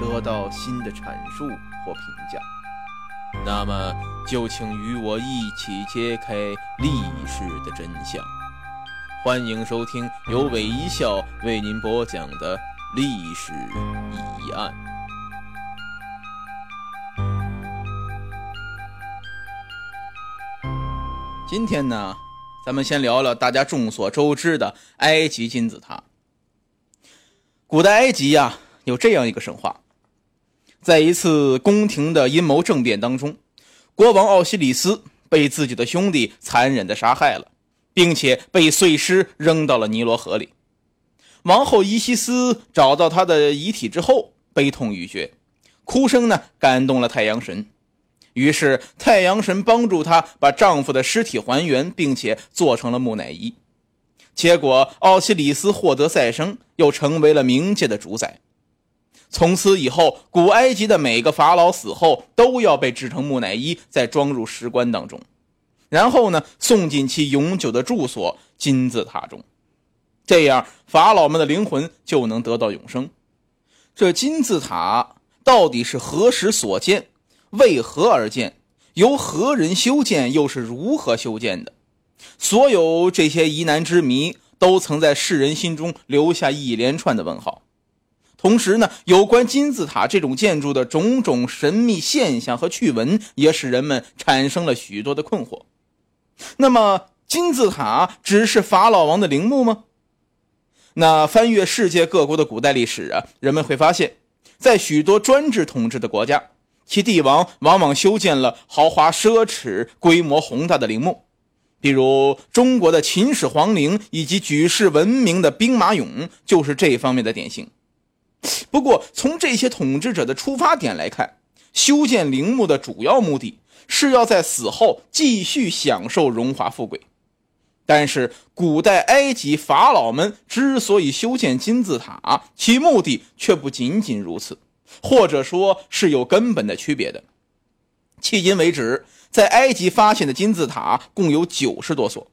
得到新的阐述或评价。那么，就请与我一起揭开历史的真相。欢迎收听由韦一笑为您播讲的历史疑案。今天呢，咱们先聊聊大家众所周知的埃及金字塔。古代埃及呀，有这样一个神话：在一次宫廷的阴谋政变当中，国王奥西里斯被自己的兄弟残忍地杀害了，并且被碎尸扔到了尼罗河里。王后伊西斯找到他的遗体之后，悲痛欲绝，哭声呢感动了太阳神，于是太阳神帮助她把丈夫的尸体还原，并且做成了木乃伊。结果，奥西里斯获得再生，又成为了冥界的主宰。从此以后，古埃及的每个法老死后都要被制成木乃伊，再装入石棺当中，然后呢，送进其永久的住所金字塔中。这样，法老们的灵魂就能得到永生。这金字塔到底是何时所建？为何而建？由何人修建？又是如何修建的？所有这些疑难之谜，都曾在世人心中留下一连串的问号。同时呢，有关金字塔这种建筑的种种神秘现象和趣闻，也使人们产生了许多的困惑。那么，金字塔只是法老王的陵墓吗？那翻阅世界各国的古代历史啊，人们会发现，在许多专制统治的国家，其帝王往往修建了豪华奢侈、规模宏大的陵墓。比如中国的秦始皇陵以及举世闻名的兵马俑，就是这方面的典型。不过，从这些统治者的出发点来看，修建陵墓的主要目的是要在死后继续享受荣华富贵。但是，古代埃及法老们之所以修建金字塔，其目的却不仅仅如此，或者说是有根本的区别的。迄今为止。在埃及发现的金字塔共有九十多所，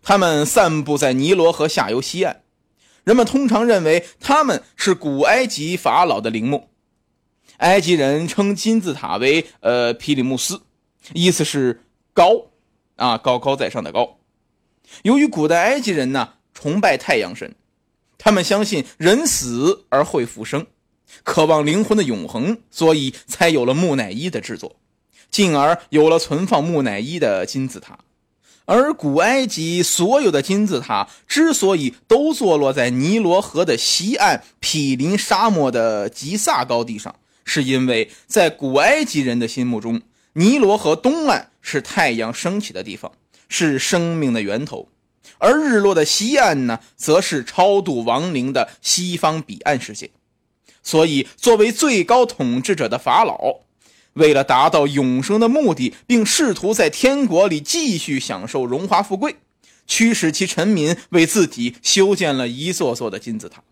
它们散布在尼罗河下游西岸。人们通常认为他们是古埃及法老的陵墓。埃及人称金字塔为“呃皮里穆斯”，意思是高，啊高高在上的高。由于古代埃及人呢崇拜太阳神，他们相信人死而会复生，渴望灵魂的永恒，所以才有了木乃伊的制作。进而有了存放木乃伊的金字塔，而古埃及所有的金字塔之所以都坐落在尼罗河的西岸毗邻沙漠的吉萨高地上，是因为在古埃及人的心目中，尼罗河东岸是太阳升起的地方，是生命的源头，而日落的西岸呢，则是超度亡灵的西方彼岸世界。所以，作为最高统治者的法老。为了达到永生的目的，并试图在天国里继续享受荣华富贵，驱使其臣民为自己修建了一座座的金字塔。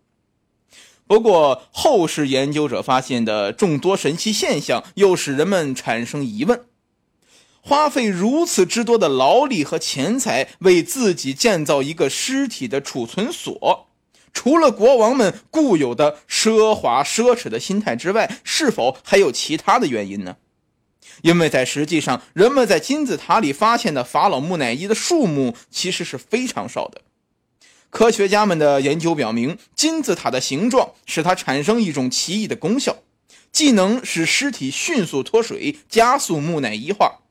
不过，后世研究者发现的众多神奇现象，又使人们产生疑问：花费如此之多的劳力和钱财，为自己建造一个尸体的储存所。除了国王们固有的奢华奢侈的心态之外，是否还有其他的原因呢？因为在实际上，人们在金字塔里发现的法老木乃伊的数目其实是非常少的。科学家们的研究表明，金字塔的形状使它产生一种奇异的功效，既能使尸体迅速脱水，加速木乃伊化。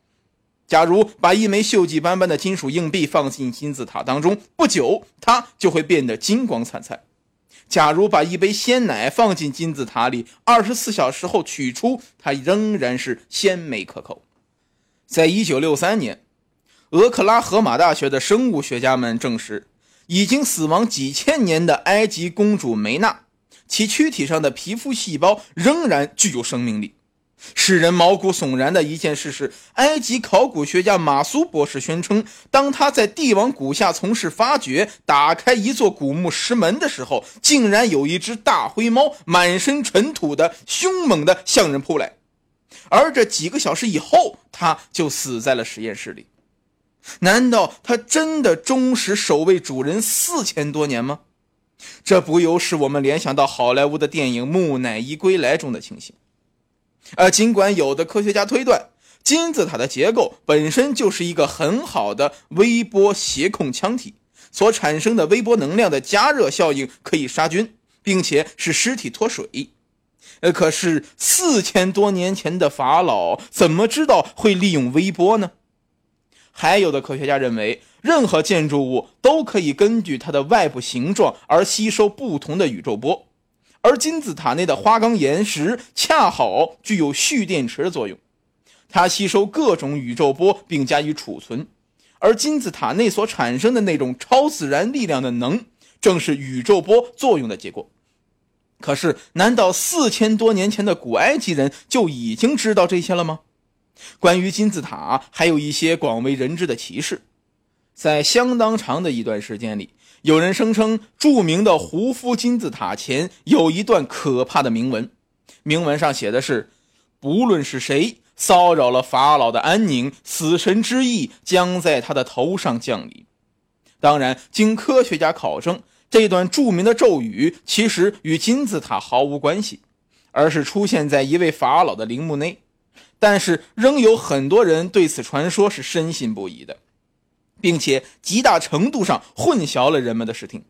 假如把一枚锈迹斑斑的金属硬币放进金字塔当中，不久它就会变得金光灿灿。假如把一杯鲜奶放进金字塔里，二十四小时后取出，它仍然是鲜美可口。在一九六三年，俄克拉荷马大学的生物学家们证实，已经死亡几千年的埃及公主梅娜，其躯体上的皮肤细胞仍然具有生命力。使人毛骨悚然的一件事是，埃及考古学家马苏博士宣称，当他在帝王谷下从事发掘，打开一座古墓石门的时候，竟然有一只大灰猫满身尘土的凶猛的向人扑来，而这几个小时以后，他就死在了实验室里。难道他真的忠实守卫主人四千多年吗？这不由使我们联想到好莱坞的电影《木乃伊归来》中的情形。而尽管有的科学家推断，金字塔的结构本身就是一个很好的微波协控腔体，所产生的微波能量的加热效应可以杀菌，并且使尸体脱水。呃，可是四千多年前的法老怎么知道会利用微波呢？还有的科学家认为，任何建筑物都可以根据它的外部形状而吸收不同的宇宙波。而金字塔内的花岗岩石恰好具有蓄电池的作用，它吸收各种宇宙波并加以储存，而金字塔内所产生的那种超自然力量的能，正是宇宙波作用的结果。可是，难道四千多年前的古埃及人就已经知道这些了吗？关于金字塔，还有一些广为人知的奇事，在相当长的一段时间里。有人声称，著名的胡夫金字塔前有一段可怕的铭文，铭文上写的是：“不论是谁骚扰了法老的安宁，死神之意将在他的头上降临。”当然，经科学家考证，这段著名的咒语其实与金字塔毫无关系，而是出现在一位法老的陵墓内。但是，仍有很多人对此传说是深信不疑的。并且极大程度上混淆了人们的视听。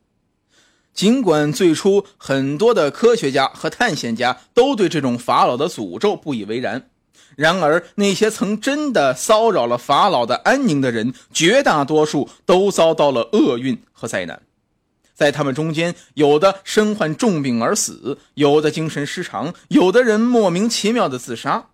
尽管最初很多的科学家和探险家都对这种法老的诅咒不以为然，然而那些曾真的骚扰了法老的安宁的人，绝大多数都遭到了厄运和灾难。在他们中间，有的身患重病而死，有的精神失常，有的人莫名其妙的自杀。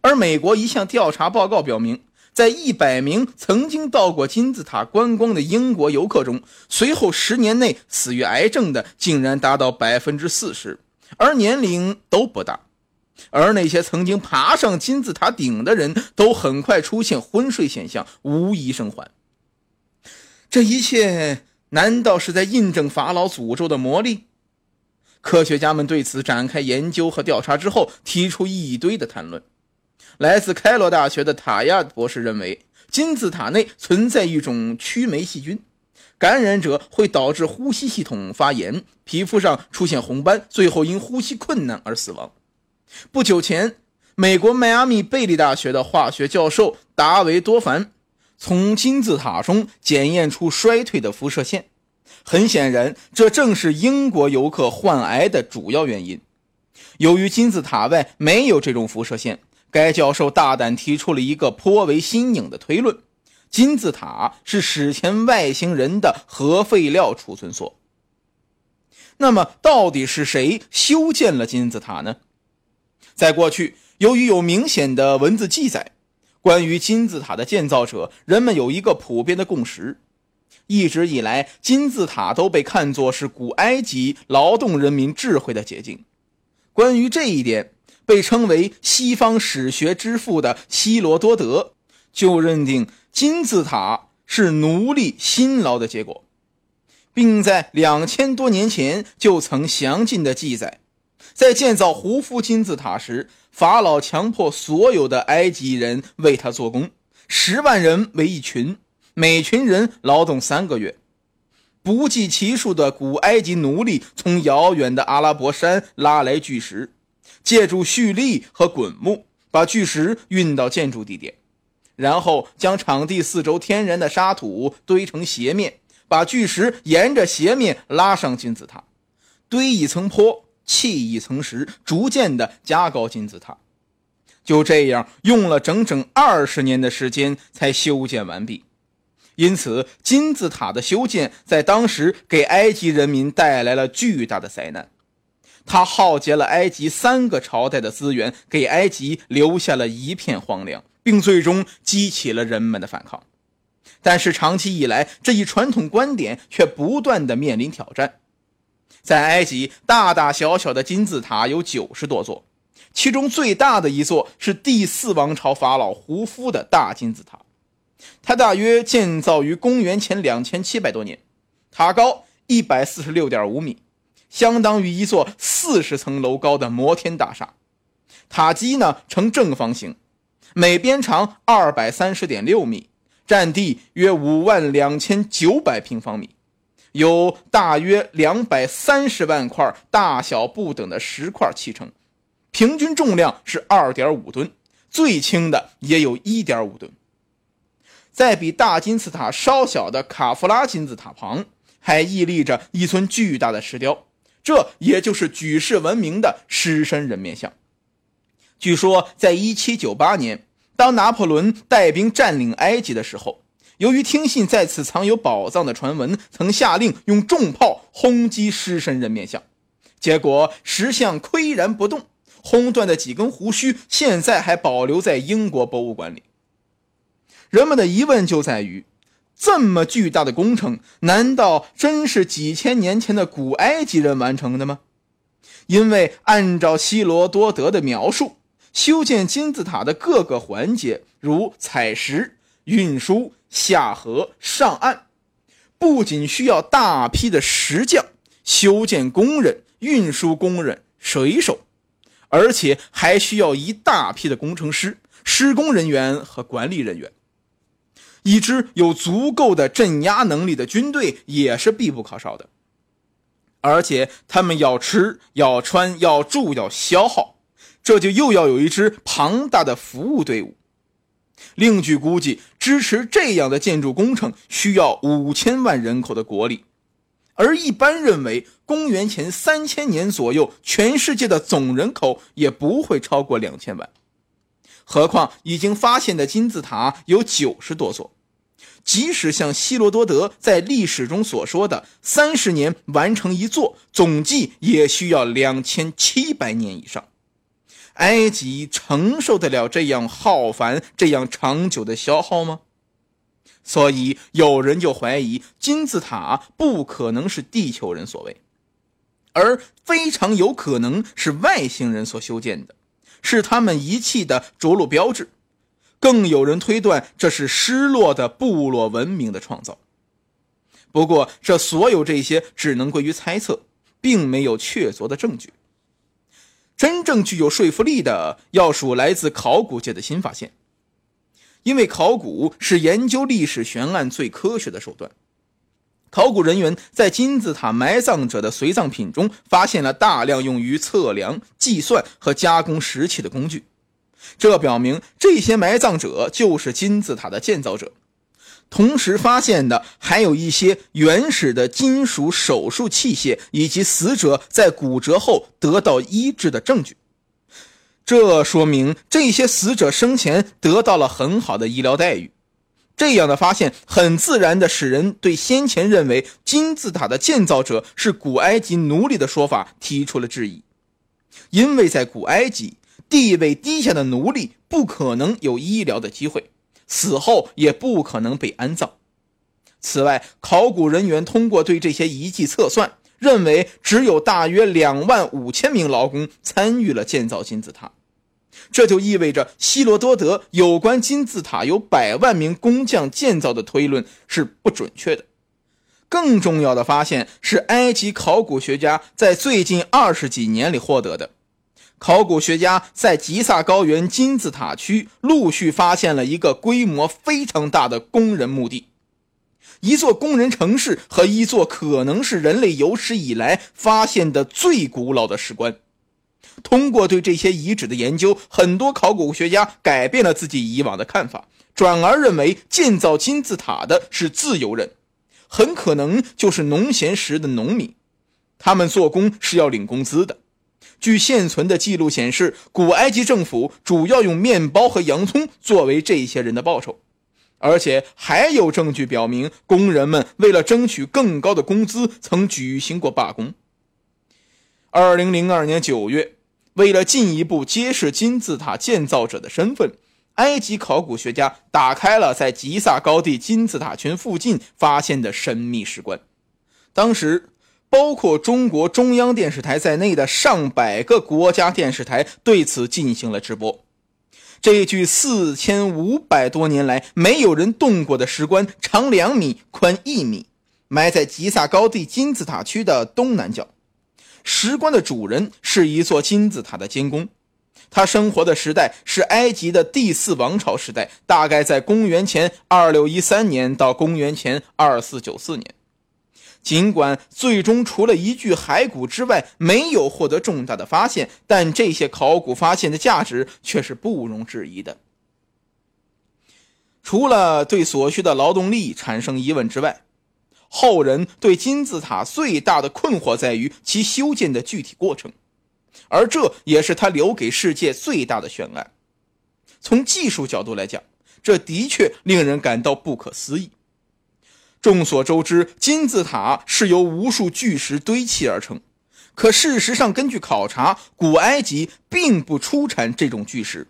而美国一项调查报告表明。在一百名曾经到过金字塔观光的英国游客中，随后十年内死于癌症的竟然达到百分之四十，而年龄都不大。而那些曾经爬上金字塔顶的人都很快出现昏睡现象，无一生还。这一切难道是在印证法老诅咒的魔力？科学家们对此展开研究和调查之后，提出一堆的谈论。来自开罗大学的塔亚博士认为，金字塔内存在一种曲霉细菌，感染者会导致呼吸系统发炎，皮肤上出现红斑，最后因呼吸困难而死亡。不久前，美国迈阿密贝利大学的化学教授达维多凡从金字塔中检验出衰退的辐射线，很显然，这正是英国游客患癌的主要原因。由于金字塔外没有这种辐射线。该教授大胆提出了一个颇为新颖的推论：金字塔是史前外星人的核废料储存所。那么，到底是谁修建了金字塔呢？在过去，由于有明显的文字记载，关于金字塔的建造者，人们有一个普遍的共识：一直以来，金字塔都被看作是古埃及劳动人民智慧的结晶。关于这一点，被称为西方史学之父的希罗多德就认定金字塔是奴隶辛劳的结果，并在两千多年前就曾详尽的记载，在建造胡夫金字塔时，法老强迫所有的埃及人为他做工，十万人为一群，每群人劳动三个月，不计其数的古埃及奴隶从遥远的阿拉伯山拉来巨石。借助蓄力和滚木，把巨石运到建筑地点，然后将场地四周天然的沙土堆成斜面，把巨石沿着斜面拉上金字塔，堆一层坡，砌一层石，逐渐的加高金字塔。就这样，用了整整二十年的时间才修建完毕。因此，金字塔的修建在当时给埃及人民带来了巨大的灾难。他耗竭了埃及三个朝代的资源，给埃及留下了一片荒凉，并最终激起了人们的反抗。但是，长期以来，这一传统观点却不断的面临挑战。在埃及，大大小小的金字塔有九十多座。其中最大的一座是第四王朝法老胡夫的大金字塔，它大约建造于公元前两千七百多年，塔高一百四十六点五米，相当于一座四十层楼高的摩天大厦。塔基呢呈正方形，每边长二百三十点六米，占地约五万两千九百平方米，由大约两百三十万块大小不等的石块砌成。平均重量是二点五吨，最轻的也有一点五吨。在比大金字塔稍小的卡夫拉金字塔旁，还屹立着一尊巨大的石雕，这也就是举世闻名的狮身人面像。据说，在一七九八年，当拿破仑带兵占领埃及的时候，由于听信在此藏有宝藏的传闻，曾下令用重炮轰击狮身人面像，结果石像岿然不动。轰断的几根胡须，现在还保留在英国博物馆里。人们的疑问就在于：这么巨大的工程，难道真是几千年前的古埃及人完成的吗？因为按照希罗多德的描述，修建金字塔的各个环节，如采石、运输、下河、上岸，不仅需要大批的石匠、修建工人、运输工人、水手。而且还需要一大批的工程师、施工人员和管理人员。一支有足够的镇压能力的军队也是必不可少的。而且他们要吃、要穿、要住、要消耗，这就又要有一支庞大的服务队伍。另据估计，支持这样的建筑工程需要五千万人口的国力。而一般认为，公元前三千年左右，全世界的总人口也不会超过两千万。何况已经发现的金字塔有九十多座，即使像希罗多德在历史中所说的三十年完成一座，总计也需要两千七百年以上。埃及承受得了这样浩繁、这样长久的消耗吗？所以有人就怀疑金字塔不可能是地球人所为，而非常有可能是外星人所修建的，是他们遗弃的着陆标志。更有人推断这是失落的部落文明的创造。不过，这所有这些只能归于猜测，并没有确凿的证据。真正具有说服力的，要数来自考古界的新发现。因为考古是研究历史悬案最科学的手段，考古人员在金字塔埋葬者的随葬品中发现了大量用于测量、计算和加工石器的工具，这表明这些埋葬者就是金字塔的建造者。同时发现的还有一些原始的金属手术器械以及死者在骨折后得到医治的证据。这说明这些死者生前得到了很好的医疗待遇。这样的发现很自然地使人对先前认为金字塔的建造者是古埃及奴隶的说法提出了质疑，因为在古埃及，地位低下的奴隶不可能有医疗的机会，死后也不可能被安葬。此外，考古人员通过对这些遗迹测算，认为只有大约两万五千名劳工参与了建造金字塔。这就意味着希罗多德有关金字塔有百万名工匠建造的推论是不准确的。更重要的发现是埃及考古学家在最近二十几年里获得的。考古学家在吉萨高原金字塔区陆续发现了一个规模非常大的工人墓地，一座工人城市和一座可能是人类有史以来发现的最古老的石棺。通过对这些遗址的研究，很多考古学家改变了自己以往的看法，转而认为建造金字塔的是自由人，很可能就是农闲时的农民，他们做工是要领工资的。据现存的记录显示，古埃及政府主要用面包和洋葱作为这些人的报酬，而且还有证据表明，工人们为了争取更高的工资，曾举行过罢工。二零零二年九月，为了进一步揭示金字塔建造者的身份，埃及考古学家打开了在吉萨高地金字塔群附近发现的神秘石棺。当时。包括中国中央电视台在内的上百个国家电视台对此进行了直播。这具四千五百多年来没有人动过的石棺，长两米，宽一米，埋在吉萨高地金字塔区的东南角。石棺的主人是一座金字塔的监工，他生活的时代是埃及的第四王朝时代，大概在公元前二六一三年到公元前二四九四年。尽管最终除了一具骸骨之外没有获得重大的发现，但这些考古发现的价值却是不容置疑的。除了对所需的劳动力产生疑问之外，后人对金字塔最大的困惑在于其修建的具体过程，而这也是他留给世界最大的悬案。从技术角度来讲，这的确令人感到不可思议。众所周知，金字塔是由无数巨石堆砌而成。可事实上，根据考察，古埃及并不出产这种巨石。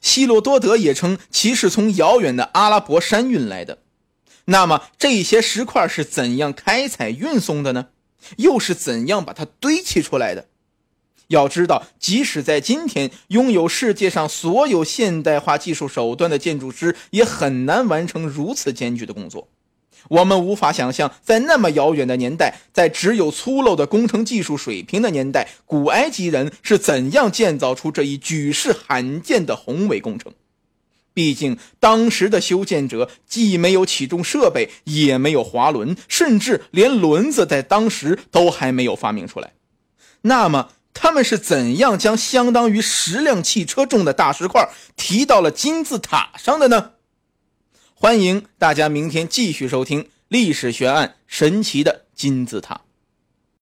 希罗多德也称其是从遥远的阿拉伯山运来的。那么，这些石块是怎样开采运送的呢？又是怎样把它堆砌出来的？要知道，即使在今天，拥有世界上所有现代化技术手段的建筑师，也很难完成如此艰巨的工作。我们无法想象，在那么遥远的年代，在只有粗陋的工程技术水平的年代，古埃及人是怎样建造出这一举世罕见的宏伟工程。毕竟，当时的修建者既没有起重设备，也没有滑轮，甚至连轮子在当时都还没有发明出来。那么，他们是怎样将相当于十辆汽车重的大石块提到了金字塔上的呢？欢迎大家明天继续收听《历史悬案：神奇的金字塔》。